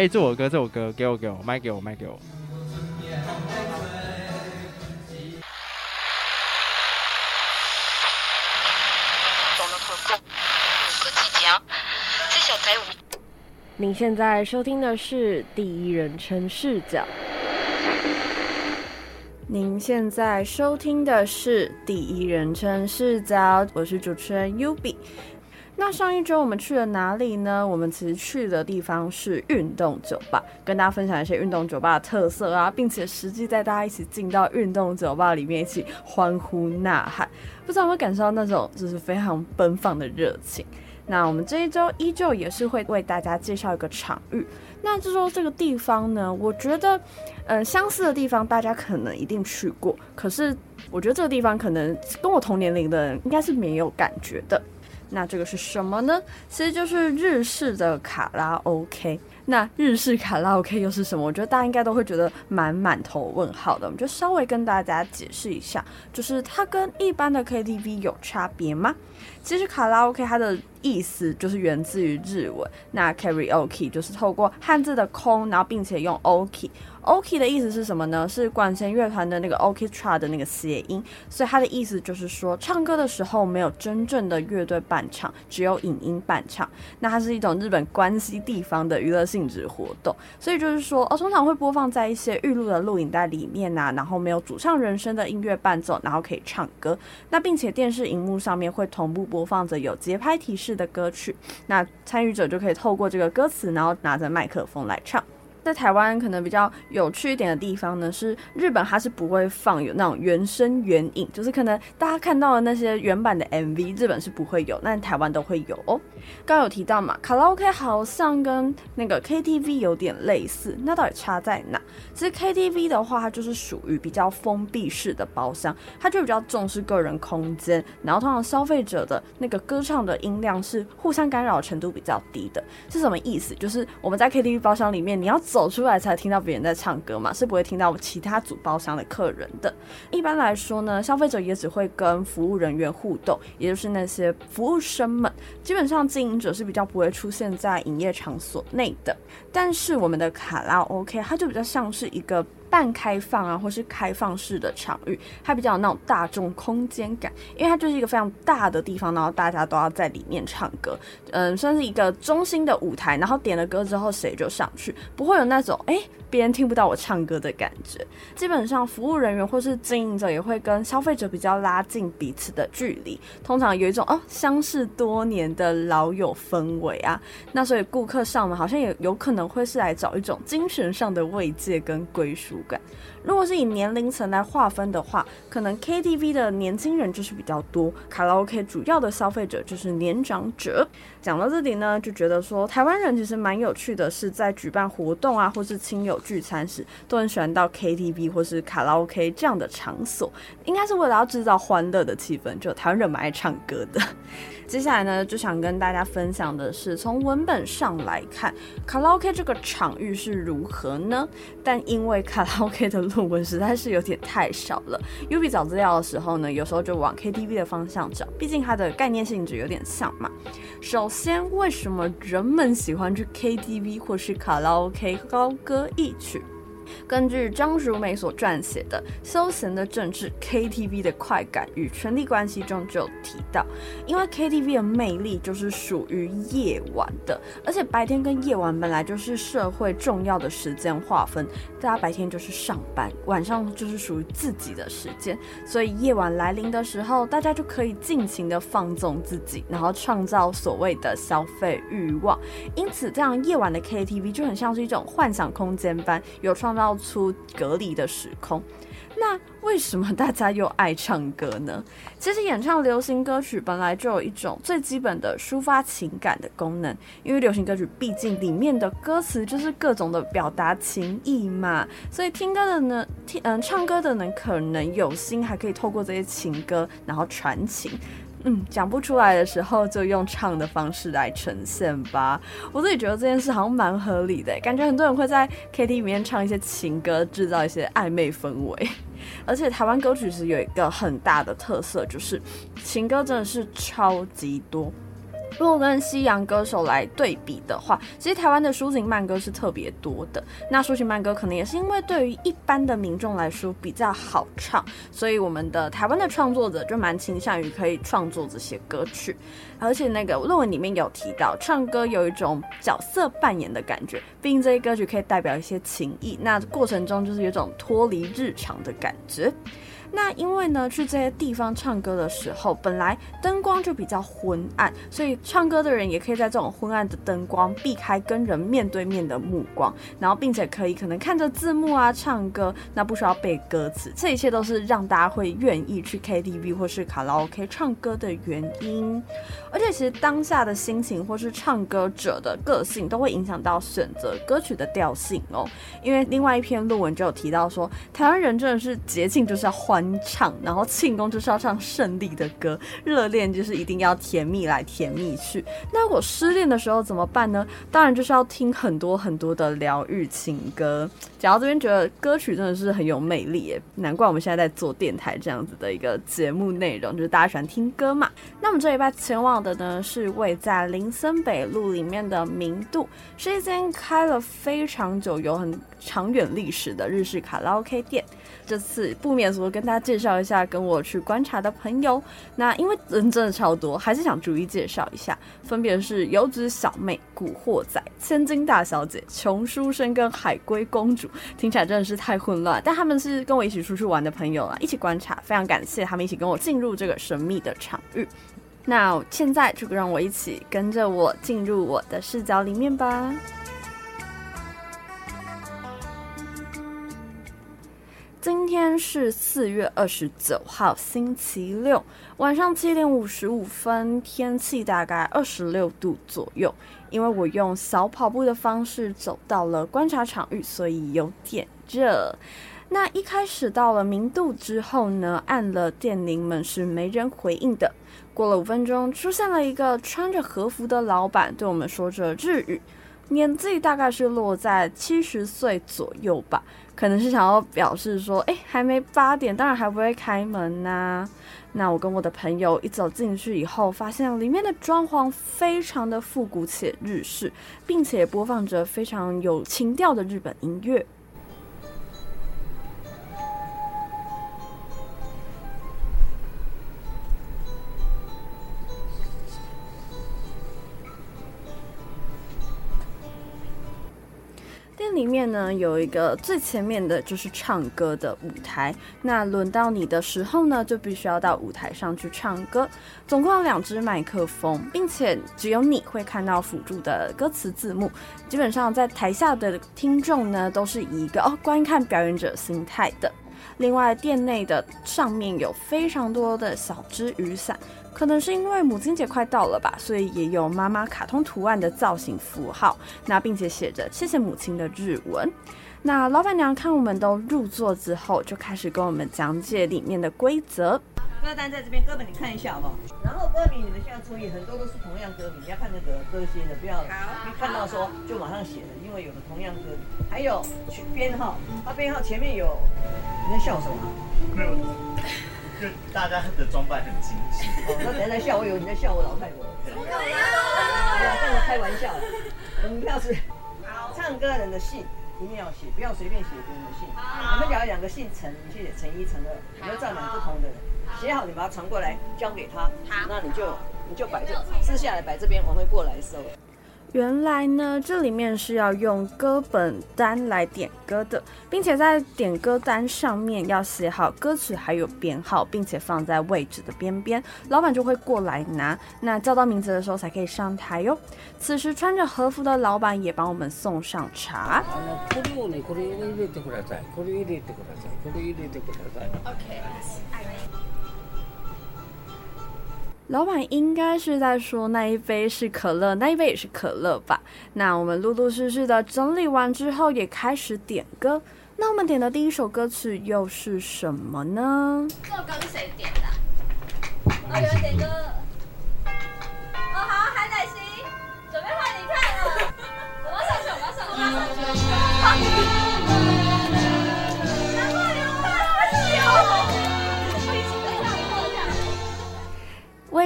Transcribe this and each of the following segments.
哎、欸，这首歌，这首歌，给我，给我，卖给我，卖给我。您现在收听的是第一人称视角。您现在收听的是第一人称视角，我是主持人 Yubi。上一周我们去了哪里呢？我们其实去的地方是运动酒吧，跟大家分享一些运动酒吧的特色啊，并且实际带大家一起进到运动酒吧里面一起欢呼呐喊，不知道有没有感受到那种就是非常奔放的热情。那我们这一周依旧也是会为大家介绍一个场域。那这周这个地方呢，我觉得，嗯、相似的地方大家可能一定去过，可是我觉得这个地方可能跟我同年龄的人应该是没有感觉的。那这个是什么呢？其实就是日式的卡拉 OK。那日式卡拉 OK 又是什么？我觉得大家应该都会觉得蛮满头问号的。我们就稍微跟大家解释一下，就是它跟一般的 KTV 有差别吗？其实卡拉 OK 它的意思就是源自于日文，那 Karaoke 就是透过汉字的空，然后并且用 OK。OK 的意思是什么呢？是管弦乐团的那个 orchestra 的那个谐音，所以它的意思就是说，唱歌的时候没有真正的乐队伴唱，只有影音伴唱。那它是一种日本关西地方的娱乐性质活动，所以就是说，哦，通常会播放在一些预录的录影带里面、啊，然后没有主唱人声的音乐伴奏，然后可以唱歌。那并且电视荧幕上面会同步播放着有节拍提示的歌曲，那参与者就可以透过这个歌词，然后拿着麦克风来唱。在台湾可能比较有趣一点的地方呢，是日本它是不会放有那种原声原影，就是可能大家看到的那些原版的 MV，日本是不会有，但台湾都会有哦。刚刚有提到嘛，卡拉 OK 好像跟那个 KTV 有点类似，那到底差在哪？其实 KTV 的话，它就是属于比较封闭式的包厢，它就比较重视个人空间，然后通常消费者的那个歌唱的音量是互相干扰程度比较低的。是什么意思？就是我们在 KTV 包厢里面，你要走走出来才听到别人在唱歌嘛，是不会听到其他组包厢的客人的。一般来说呢，消费者也只会跟服务人员互动，也就是那些服务生们。基本上经营者是比较不会出现在营业场所内的。但是我们的卡拉 OK，它就比较像是一个。半开放啊，或是开放式的场域，它比较有那种大众空间感，因为它就是一个非常大的地方，然后大家都要在里面唱歌，嗯，算是一个中心的舞台，然后点了歌之后谁就上去，不会有那种哎。诶别人听不到我唱歌的感觉，基本上服务人员或是经营者也会跟消费者比较拉近彼此的距离，通常有一种哦相识多年的老友氛围啊。那所以顾客上门好像也有可能会是来找一种精神上的慰藉跟归属感。如果是以年龄层来划分的话，可能 KTV 的年轻人就是比较多，卡拉 OK 主要的消费者就是年长者。讲到这里呢，就觉得说台湾人其实蛮有趣的，是在举办活动啊，或是亲友聚餐时，都很喜欢到 KTV 或是卡拉 OK 这样的场所，应该是为了要制造欢乐的气氛。就台湾人蛮爱唱歌的。接下来呢，就想跟大家分享的是，从文本上来看，卡拉 OK 这个场域是如何呢？但因为卡拉 OK 的论文实在是有点太少了 U B 找资料的时候呢，有时候就往 KTV 的方向找，毕竟它的概念性质有点像嘛。首先，为什么人们喜欢去 KTV 或是卡拉 OK 高歌一曲？根据张淑梅所撰写的《休闲的政治 KTV 的快感与权力关系》中就提到，因为 KTV 的魅力就是属于夜晚的，而且白天跟夜晚本来就是社会重要的时间划分，大家白天就是上班，晚上就是属于自己的时间，所以夜晚来临的时候，大家就可以尽情的放纵自己，然后创造所谓的消费欲望。因此，这样夜晚的 KTV 就很像是一种幻想空间般，有创造。造出隔离的时空，那为什么大家又爱唱歌呢？其实演唱流行歌曲本来就有一种最基本的抒发情感的功能，因为流行歌曲毕竟里面的歌词就是各种的表达情意嘛，所以听歌的呢，听嗯唱歌的呢可能有心，还可以透过这些情歌然后传情。嗯，讲不出来的时候就用唱的方式来呈现吧。我自己觉得这件事好像蛮合理的，感觉很多人会在 KTV 里面唱一些情歌，制造一些暧昧氛围。而且台湾歌曲是有一个很大的特色，就是情歌真的是超级多。如果跟西洋歌手来对比的话，其实台湾的抒情慢歌是特别多的。那抒情慢歌可能也是因为对于一般的民众来说比较好唱，所以我们的台湾的创作者就蛮倾向于可以创作这些歌曲。而且那个论文里面有提到，唱歌有一种角色扮演的感觉，毕竟这些歌曲可以代表一些情谊，那过程中就是有种脱离日常的感觉。那因为呢，去这些地方唱歌的时候，本来灯光就比较昏暗，所以唱歌的人也可以在这种昏暗的灯光避开跟人面对面的目光，然后并且可以可能看着字幕啊唱歌，那不需要背歌词，这一切都是让大家会愿意去 KTV 或是卡拉 OK 唱歌的原因。而且其实当下的心情或是唱歌者的个性都会影响到选择歌曲的调性哦。因为另外一篇论文就有提到说，台湾人真的是节庆就是要换欢唱，然后庆功就是要唱胜利的歌，热恋就是一定要甜蜜来甜蜜去。那如果失恋的时候怎么办呢？当然就是要听很多很多的疗愈情歌。讲到这边，觉得歌曲真的是很有魅力耶，难怪我们现在在做电台这样子的一个节目内容，就是大家喜欢听歌嘛。那我们这礼拜前往的呢，是位在林森北路里面的明度，是一间开了非常久、有很长远历史的日式卡拉 OK 店。这次不免俗跟大家介绍一下跟我去观察的朋友。那因为人真的超多，还是想逐一介绍一下，分别是油脂小妹、古惑仔、千金大小姐、穷书生跟海龟公主。听起来真的是太混乱，但他们是跟我一起出去玩的朋友啊，一起观察，非常感谢他们一起跟我进入这个神秘的场域。那现在就让我一起跟着我进入我的视角里面吧。天是四月二十九号，星期六，晚上七点五十五分，天气大概二十六度左右。因为我用小跑步的方式走到了观察场域，所以有点热。那一开始到了明度之后呢，按了电铃门是没人回应的。过了五分钟，出现了一个穿着和服的老板，对我们说着日语。年纪大概是落在七十岁左右吧，可能是想要表示说，哎，还没八点，当然还不会开门呐、那我跟我的朋友一走进去以后，发现里面的装潢非常的复古且日式，并且播放着非常有情调的日本音乐。里面呢，有一个最前面的就是唱歌的舞台，那轮到你的时候呢，就必须要到舞台上去唱歌。总共有两只麦克风，并且只有你会看到辅助的歌词字幕。基本上在台下的听众呢，都是一个哦观看表演者心态的。另外，店内的上面有非常多的小只雨伞。可能是因为母亲节快到了吧，所以也有妈妈卡通图案的造型符号，那并且写着“谢谢母亲”的日文。那老板娘看我们都入座之后，就开始跟我们讲解里面的规则。歌单在这边，歌本你看一下好不好？然后歌名你们现在注意，很多都是同样歌名，你要看那个歌星的，不要一看到说就马上写的，因为有的同样歌名。还有编号，它编号前面有，你在笑什么？没有。就大家的装扮很精致。哦，那等下在笑，我以为你在笑我老太婆。怎么可能？不要跟我开玩笑。门票是唱歌人的姓一定要写，不要随便写别人的姓。你们假如两个姓陈，你去写陈一、陈二，你要站满不同的人。写好，你把它传过来交给他。好，那你就你就摆这，撕下来摆这边，我会过来收。原来呢，这里面是要用歌本单来点歌的，并且在点歌单上面要写好歌曲还有编号，并且放在位置的边边，老板就会过来拿。那叫到名字的时候才可以上台哟。此时穿着和服的老板也帮我们送上茶。老板应该是在说那一杯是可乐，那一杯也是可乐吧？那我们陆陆续续的整理完之后，也开始点歌。那我们点的第一首歌曲又是什么呢？这首歌是谁点的？我，有点歌。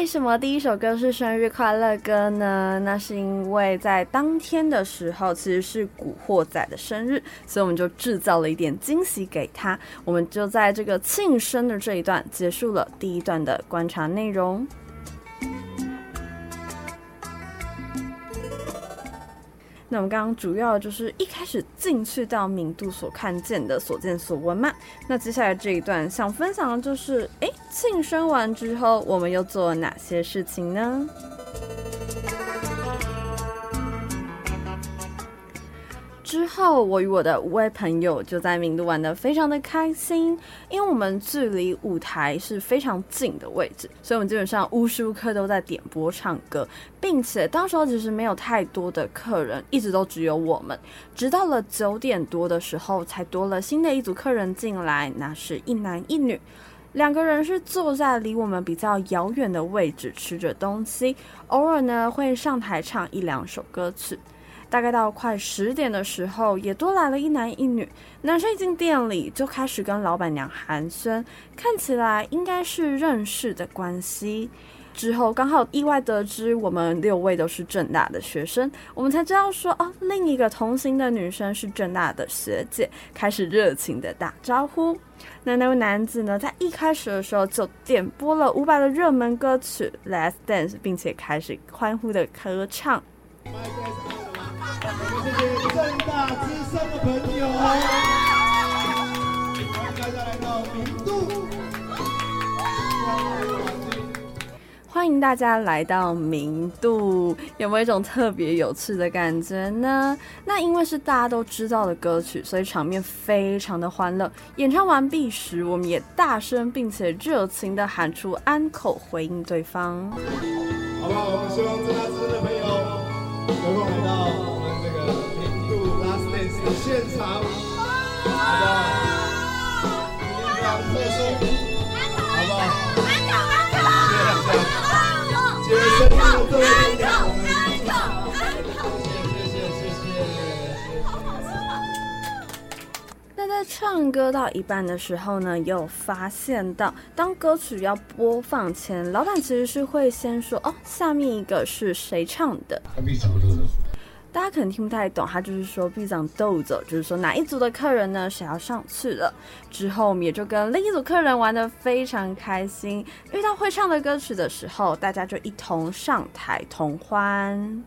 为什么第一首歌是生日快乐歌呢？那是因为在当天的时候，其实是古惑仔的生日，所以我们就制造了一点惊喜给他。我们就在这个庆生的这一段结束了第一段的观察内容。那我们刚刚主要就是一开始进去到明度所看见的所见所闻嘛。那接下来这一段想分享的就是，哎，庆生完之后我们又做了哪些事情呢？之后，我与我的五位朋友就在明都玩得非常的开心，因为我们距离舞台是非常近的位置，所以我们基本上无时无刻都在点播唱歌，并且当时候其实没有太多的客人，一直都只有我们，直到了九点多的时候才多了新的一组客人进来，那是一男一女，两个人是坐在离我们比较遥远的位置吃着东西，偶尔呢会上台唱一两首歌曲。大概到快十点的时候，也多来了一男一女。男生一进店里就开始跟老板娘寒暄，看起来应该是认识的关系。之后刚好意外得知我们六位都是正大的学生，我们才知道说哦，另一个同行的女生是正大的学姐，开始热情的打招呼。那那位男子呢，在一开始的时候就点播了伍佰的热门歌曲《Let's Dance》，并且开始欢呼的歌唱。我们这些政大资深的朋友，欢迎大家来到明度。欢迎大家来到明度，有没有一种特别有趣的感觉呢？那因为是大家都知道的歌曲，所以场面非常的欢乐。演唱完毕时，我们也大声并且热情的喊出安口回应对方。好不好？我们希望政大资深的朋友有空现场，好不好？今天非常特殊，好不好？谢谢大家，接生日的各位朋友，谢谢谢谢谢谢。好好。那在唱歌到一半的时候呢，有发现到，当歌曲要播放前，老板其实是会先说：“哦，下面一个是谁唱的？”还没找到人大家可能听不太懂，他就是说「闭上豆子」，就是说哪一组的客人呢，谁要上去了。之后我们也就跟另一组客人玩的非常开心。遇到会唱的歌曲的时候，大家就一同上台同欢。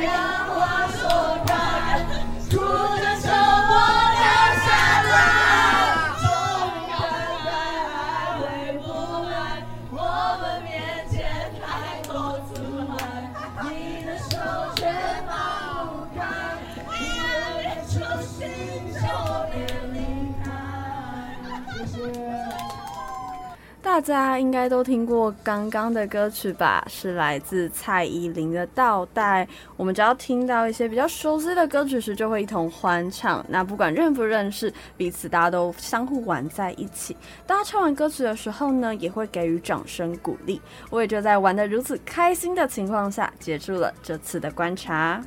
안녕. 大家应该都听过刚刚的歌曲吧？是来自蔡依林的《倒带》。我们只要听到一些比较熟悉的歌曲时，就会一同欢唱。那不管认不认识彼此，大家都相互玩在一起。大家唱完歌曲的时候呢，也会给予掌声鼓励。我也就在玩得如此开心的情况下，结束了这次的观察。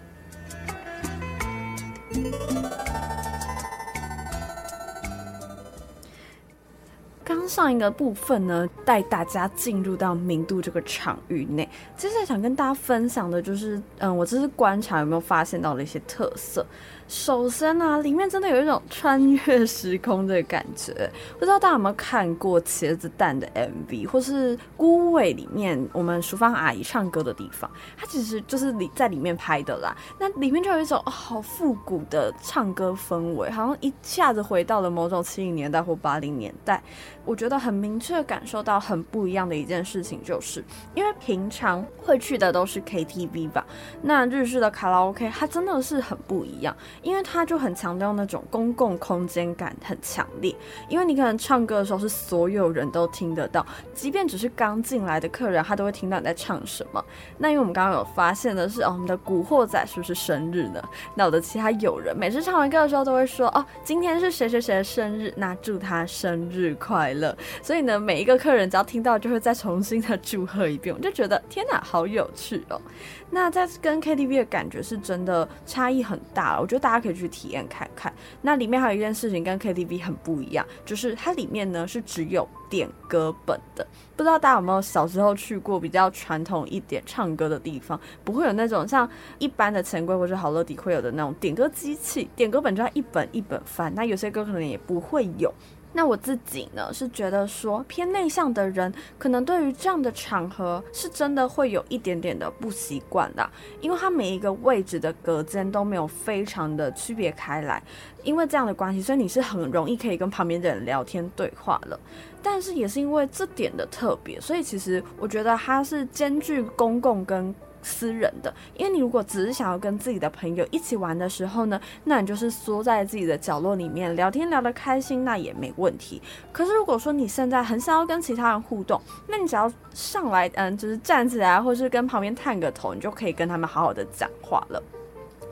刚上一个部分呢，带大家进入到明度这个场域内。接下来想跟大家分享的就是，嗯，我这次观察有没有发现到了一些特色。首先呢、啊，里面真的有一种穿越时空的感觉。不知道大家有没有看过《茄子蛋》的 MV，或是《孤味》里面我们淑芳阿姨唱歌的地方，它其实就是里在里面拍的啦。那里面就有一种、好复古的唱歌氛围，好像一下子回到了某种七零年代或八零年代。我觉得很明确感受到很不一样的一件事情，就是因为平常会去的都是 KTV 吧，那日式的卡拉 OK 它真的是很不一样。因为它就很强调那种公共空间感很强烈，因为你可能唱歌的时候是所有人都听得到，即便只是刚进来的客人，他都会听到你在唱什么。那因为我们刚刚有发现的是，哦，我们的古惑仔是不是生日呢？那我的其他友人每次唱完歌的时候都会说，哦，今天是谁谁谁的生日，那祝他生日快所以呢，每一个客人只要听到，就会再重新的祝贺一遍，我就觉得天哪，好有趣哦。那在跟 KTV 的感觉是真的差异很大，我觉得大家可以去体验看看。那里面还有一件事情跟 KTV 很不一样，就是它里面呢是只有点歌本的。不知道大家有没有小时候去过比较传统一点唱歌的地方，不会有那种像一般的钱柜或者好乐迪会有的那种点歌机器，点歌本就要一本一本翻。那有些歌可能也不会有。那我自己呢，是觉得说偏内向的人，可能对于这样的场合是真的会有一点点的不习惯啦，因为它每一个位置的隔间都没有非常的区别开来，因为这样的关系，所以你是很容易可以跟旁边的人聊天对话了。但是也是因为这点的特别，所以其实我觉得它是兼具公共跟私人的，因为你如果只是想要跟自己的朋友一起玩的时候呢，那你就是缩在自己的角落里面聊天聊得开心，那也没问题。可是如果说你现在很想要跟其他人互动，那你只要上来，嗯，就是站起来，或是跟旁边探个头，你就可以跟他们好好的讲话了。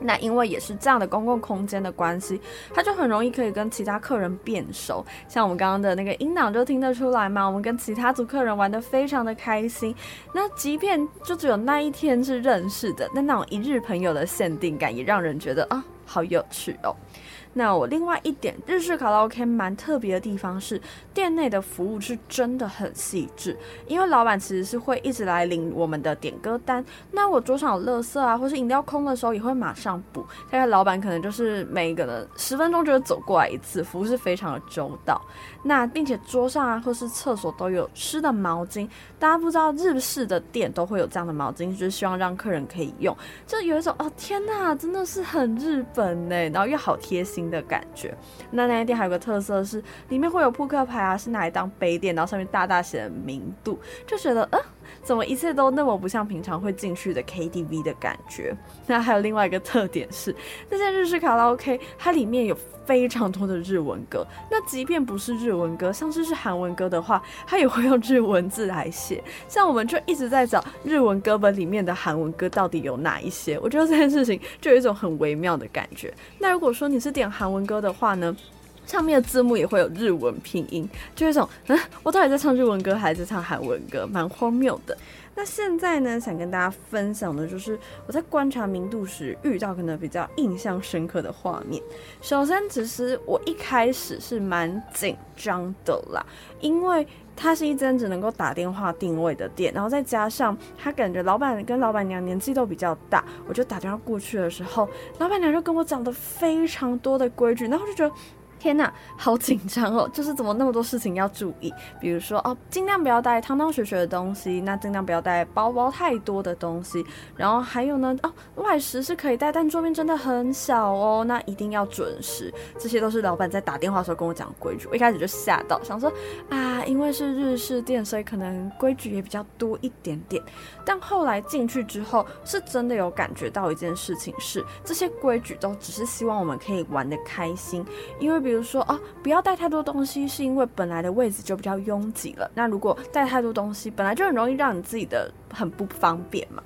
那因为也是这样的公共空间的关系，他就很容易可以跟其他客人变熟。像我们刚刚的那个音档就听得出来嘛，我们跟其他组客人玩得非常的开心。那即便就只有那一天是认识的，那那种一日朋友的限定感也让人觉得啊，好有趣哦。那我另外一点日式卡拉 OK 蛮特别的地方是，店内的服务是真的很细致，因为老板其实是会一直来领我们的点歌单。那我桌上有垃圾啊，或是饮料空的时候，也会马上补。大概老板可能就是每一个人十分钟就会走过来一次，服务是非常的周到。那并且桌上啊，或是厕所都有湿的毛巾。大家不知道日式的店都会有这样的毛巾，就是希望让客人可以用。就有一种哦，天哪，真的是很日本呢，然后又好贴心的感觉。那那家店还有个特色是，里面会有扑克牌啊，是拿来当杯垫，然后上面大大写的明度，就觉得，呃，怎么一切都那么不像平常会进去的 KTV 的感觉。那还有另外一个特点是，这些日式卡拉 OK 它里面有非常多的日文歌。那即便不是日文歌，像是是韩文歌的话，它也会用日文字来写。像我们就一直在找日文歌本里面的韩文歌到底有哪一些。我觉得这件事情就有一种很微妙的感觉。那如果说你是点韩文歌的话呢，上面的字幕也会有日文拼音，就一种嗯，我到底在唱日文歌还是在唱韩文歌，蛮荒谬的。那现在呢，想跟大家分享的就是我在观察明度时遇到可能比较印象深刻的画面。首先，其实我一开始是蛮紧张的啦，因为它是一间只能够打电话定位的店，然后再加上他感觉老板跟老板娘年纪都比较大，我就打电话过去的时候，老板娘就跟我讲的非常多的规矩，然后就觉得。天呐，好紧张哦！就是怎么那么多事情要注意，比如说哦，尽量不要带汤汤水水的东西，那尽量不要带包包太多的东西。然后还有呢，哦，外食是可以带，但桌面真的很小哦，那一定要准时。这些都是老板在打电话的时候跟我讲规矩。我一开始就吓到，想说啊，因为是日式店，所以可能规矩也比较多一点点。但后来进去之后，是真的有感觉到一件事情是，这些规矩都只是希望我们可以玩得开心，因为比。比如说哦，不要带太多东西，是因为本来的位置就比较拥挤了。那如果带太多东西，本来就很容易让你自己的很不方便嘛。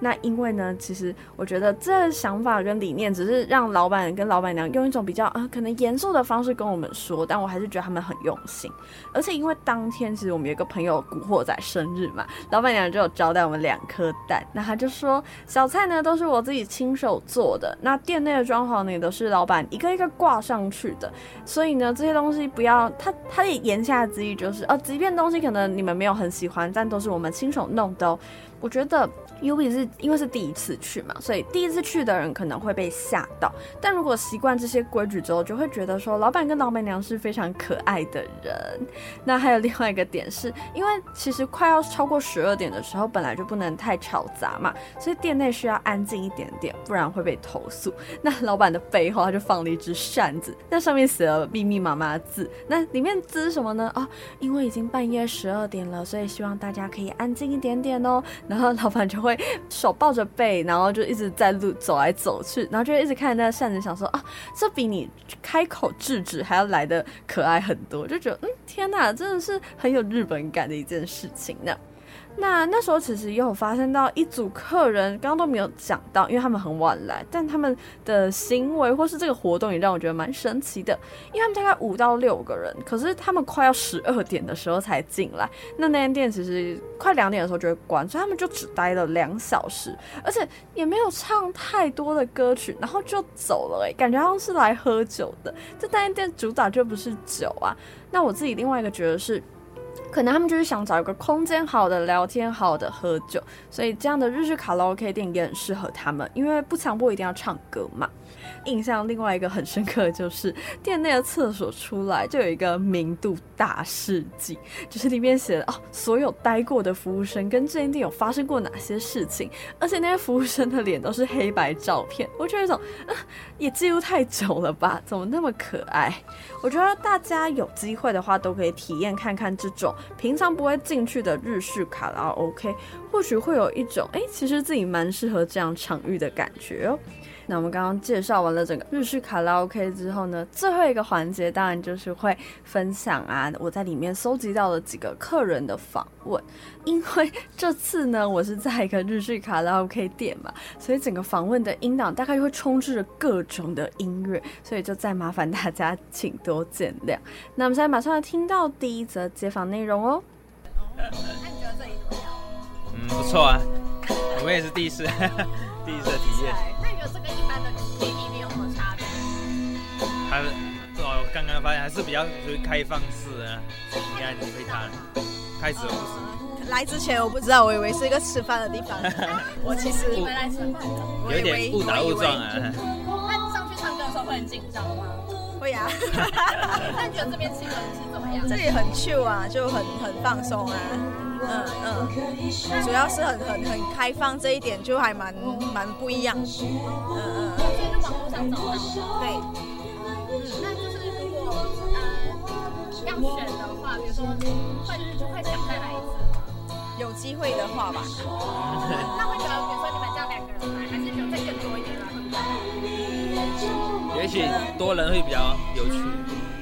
那因为呢，其实我觉得这想法跟理念只是让老板跟老板娘用一种比较啊，可能严肃的方式跟我们说，但我还是觉得他们很用心。而且因为当天其实我们有个朋友古惑仔生日嘛，老板娘就有招待我们两颗蛋。那他就说小菜呢都是我自己亲手做的，那店内的装潢呢也都是老板一个一个挂上去的。所以呢这些东西不要他他也言下之意就是哦，即便东西可能你们没有很喜欢，但都是我们亲手弄的哦。我觉得。Ubi 是因为是第一次去嘛，所以第一次去的人可能会被吓到。但如果习惯这些规矩之后，就会觉得说老板跟老板娘是非常可爱的人。那还有另外一个点是，因为其实快要超过十二点的时候，本来就不能太吵杂嘛，所以店内需要安静一点点，不然会被投诉。那老板的背后他就放了一只扇子，那上面写了密密麻麻的字，那里面字是什么呢？哦，因为已经半夜十二点了，所以希望大家可以安静一点点哦。然后老板就会。手抱着背，然后就一直在路走来走去，然后就一直看着那个扇子，想说啊，这比你开口制止还要来的可爱很多，就觉得嗯，天哪，真的是很有日本感的一件事情呢。那那时候其实也有发现到一组客人，刚刚都没有讲到，因为他们很晚来，但他们的行为或是这个活动也让我觉得蛮神奇的。因为他们大概五到六个人，可是他们快要十二点的时候才进来，那那间店其实快两点的时候就会关，所以他们就只待了两小时，而且也没有唱太多的歌曲，然后就走了，哎，感觉好像是来喝酒的。这那间店主打就不是酒啊。那我自己另外一个觉得是。可能他们就是想找一个空间，好的聊天，好的喝酒，所以这样的日式卡拉 OK 店也很适合他们，因为不强迫一定要唱歌嘛。印象另外一个很深刻的就是店内的厕所出来就有一个明度大事记，就是里面写了哦，所有待过的服务生跟这间店有发生过哪些事情，而且那些服务生的脸都是黑白照片，我觉得这种啊也记录太久了吧，怎么那么可爱？我觉得大家有机会的话都可以体验看看这种平常不会进去的日式卡拉 OK，或许会有一种哎，其实自己蛮适合这样场域的感觉哦。那我们刚刚介绍完了整个日式卡拉 OK 之后呢，最后一个环节当然就是会分享啊，我在里面搜集到了几个客人的访问。因为这次呢，我是在一个日式卡拉 OK 店嘛，所以整个访问的音档大概会充斥着各种的音乐，所以就再麻烦大家请多见谅。那我们现在马上要听到第一则街访内容哦。那你觉得这里怎么样？嗯，不错啊，我也是第一次，第一次体验。这跟一般的 KTV 有什么差别？它哦，刚刚发现还是比较属于开放式的。你看，你会弹，开始了不是？来之前我不知道，我以为是一个吃饭的地方。我其实你们来吃饭的，有点误打误撞啊。那上去唱歌的时候会很紧张吗？会啊。那你觉得这边气氛是怎么样？这里很 chill 啊，就很很放松啊。嗯嗯，主要是很很很开放，这一点就还蛮蛮不一样。嗯嗯，所以就网络上找到。对。嗯，那就是如果呃要选的话，比如说会就会想再来一次吗？有机会的话吧。那会觉得，比如说你们这样两个人来，还是觉得再更多一点来会比较好？也许多人会比较有趣，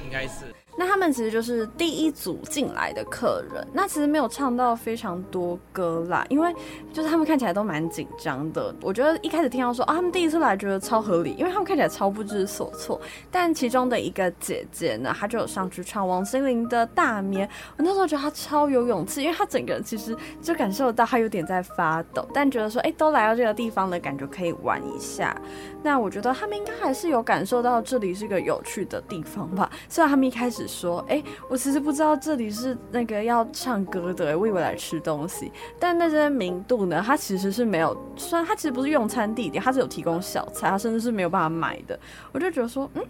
应该是。那他们其实就是第一组进来的客人，那其实没有唱到非常多歌啦，因为就是他们看起来都蛮紧张的。我觉得一开始听到说啊，他们第一次来觉得超合理，因为他们看起来超不知所措。但其中的一个姐姐呢，她就有上去唱王心凌的《大眠》，我那时候觉得她超有勇气，因为她整个人其实就感受到她有点在发抖，但觉得说哎，都来到这个地方了，感觉可以玩一下。那我觉得他们应该还是有感受到这里是个有趣的地方吧，虽然他们一开始。说，哎、我其实不知道这里是那个要唱歌的，我以为来吃东西。但那些名度呢，它其实是没有，虽然它其实不是用餐地点，它是有提供小菜，它甚至是没有办法买的。我就觉得说，嗯，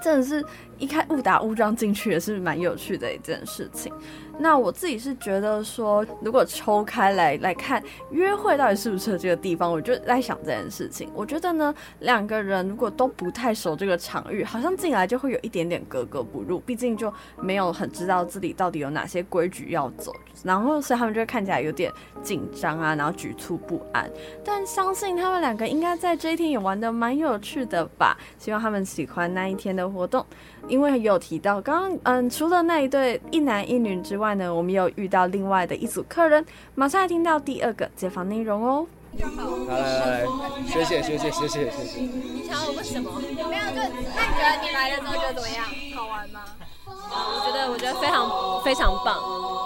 真的是一开误打误撞进去也是蛮有趣的一件事情。那我自己是觉得说，如果抽开来来看约会到底适不适合这个地方，我就在想这件事情。我觉得呢，两个人如果都不太熟这个场域，好像进来就会有一点点格格不入，毕竟就没有很知道自己到底有哪些规矩要走，然后所以他们就会看起来有点紧张啊，然后局促不安。但相信他们两个应该在这一天也玩得蛮有趣的吧，希望他们喜欢那一天的活动。因为有提到刚刚，嗯，除了那一对一男一女之外外呢我们又遇到另外的一组客人马上来听到第二个接访内容哦。好来来谢谢谢谢谢谢谢谢你想要我问什么？有没有就那你觉得你来的时候觉得怎么样？好玩吗？我觉得我觉得非常非常棒。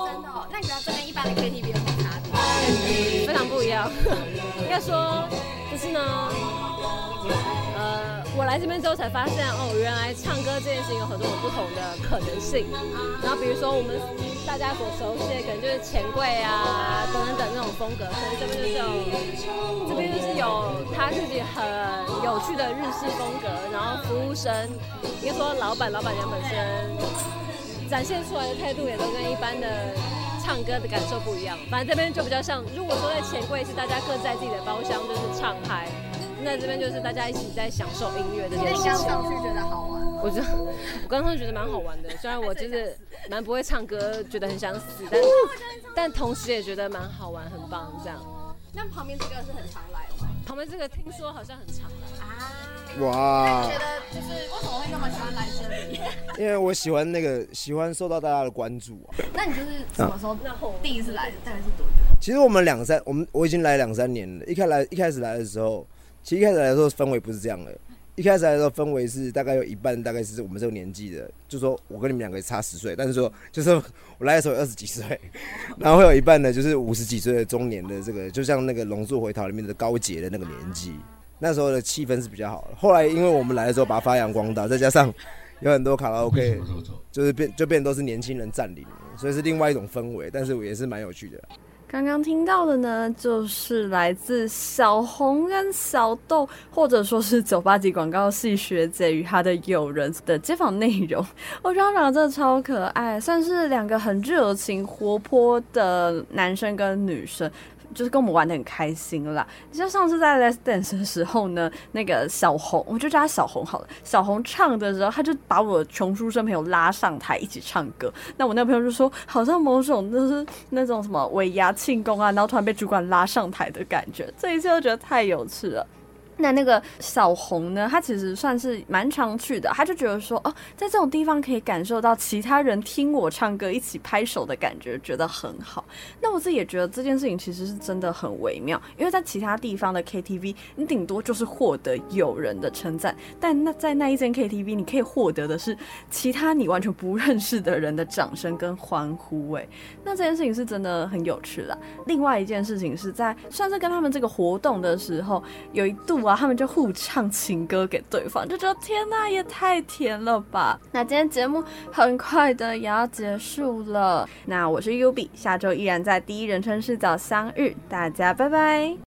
真的那你觉得这边一般的 ktv 有什么差别？非常不一样。要说就是呢我来这边之后才发现，哦，原来唱歌这件事情有很多种不同的可能性。然后比如说我们大家所熟悉的，可能就是钱柜啊等等等那种风格，所以这边就是有，这边就是有他自己很有趣的日式风格。然后服务生，应该说老板、老板娘本身展现出来的态度也都跟一般的唱歌的感受不一样。反正这边就比较像，如果说在钱柜是大家各在自己的包厢，就是唱嗨。那这边就是大家一起在享受音乐这件事情。那你刚上去觉得好玩？我觉得我刚上去觉得蛮好玩的，虽然我就是 蛮不会唱歌，觉得很想死，但但同时也觉得蛮好玩，很棒这样。那旁边这个是很常来吗？旁边这个听说好像很常来啊。哇！觉得就是为什么会那么喜欢来这里？因为我喜欢那个喜欢受到大家的关注啊。那你就是什么时候第一次来的？大概是多久？其实我们两三，我们我已经来两三年了。一开来一开始来的时候，其实一开始来的时候氛围不是这样的。一开始来的时候氛围是大概有一半大概是我们这个年纪的，就说我跟你们两个差十岁，但是说 就是我来的时候二十几岁，然后会有一半呢就是五十几岁的中年的这个，就像那个《龙珠回逃》里面的高杰的那个年纪，那时候的气氛是比较好的。后来因为我们来的时候把它发扬光大，再加上有很多卡拉 OK，就是变就变都是年轻人占领，所以是另外一种氛围，但是我也是蛮有趣的。刚刚听到的呢，就是来自小红跟小豆，或者说是酒吧级广告系学姐与她的友人的街访内容。我觉得他们真的超可爱，算是两个很热情活泼的男生跟女生。就是跟我们玩得很开心啦。就像上次在 Let's Dance 的时候呢，那个小红，我就叫她小红好了。小红唱的时候，她就把我穷书生朋友拉上台一起唱歌。那我那个朋友就说，好像某种就是那种什么尾牙庆功啊，然后突然被主管拉上台的感觉。这一切都觉得太有趣了。那那个小红呢，她其实算是蛮常去的，她就觉得说，哦，在这种地方可以感受到其他人听我唱歌一起拍手的感觉，觉得很好。那我自己也觉得这件事情其实是真的很微妙，因为在其他地方的 KTV，你顶多就是获得友人的称赞，但那在那一间 KTV，你可以获得的是其他你完全不认识的人的掌声跟欢呼。哎，那这件事情是真的很有趣啦。另外一件事情是在算是跟他们这个活动的时候，有一度啊。他们就互唱情歌给对方，就觉得天哪，也太甜了吧！那今天节目很快的也要结束了，那我是 U B，下周依然在第一人称视角相遇，大家拜拜。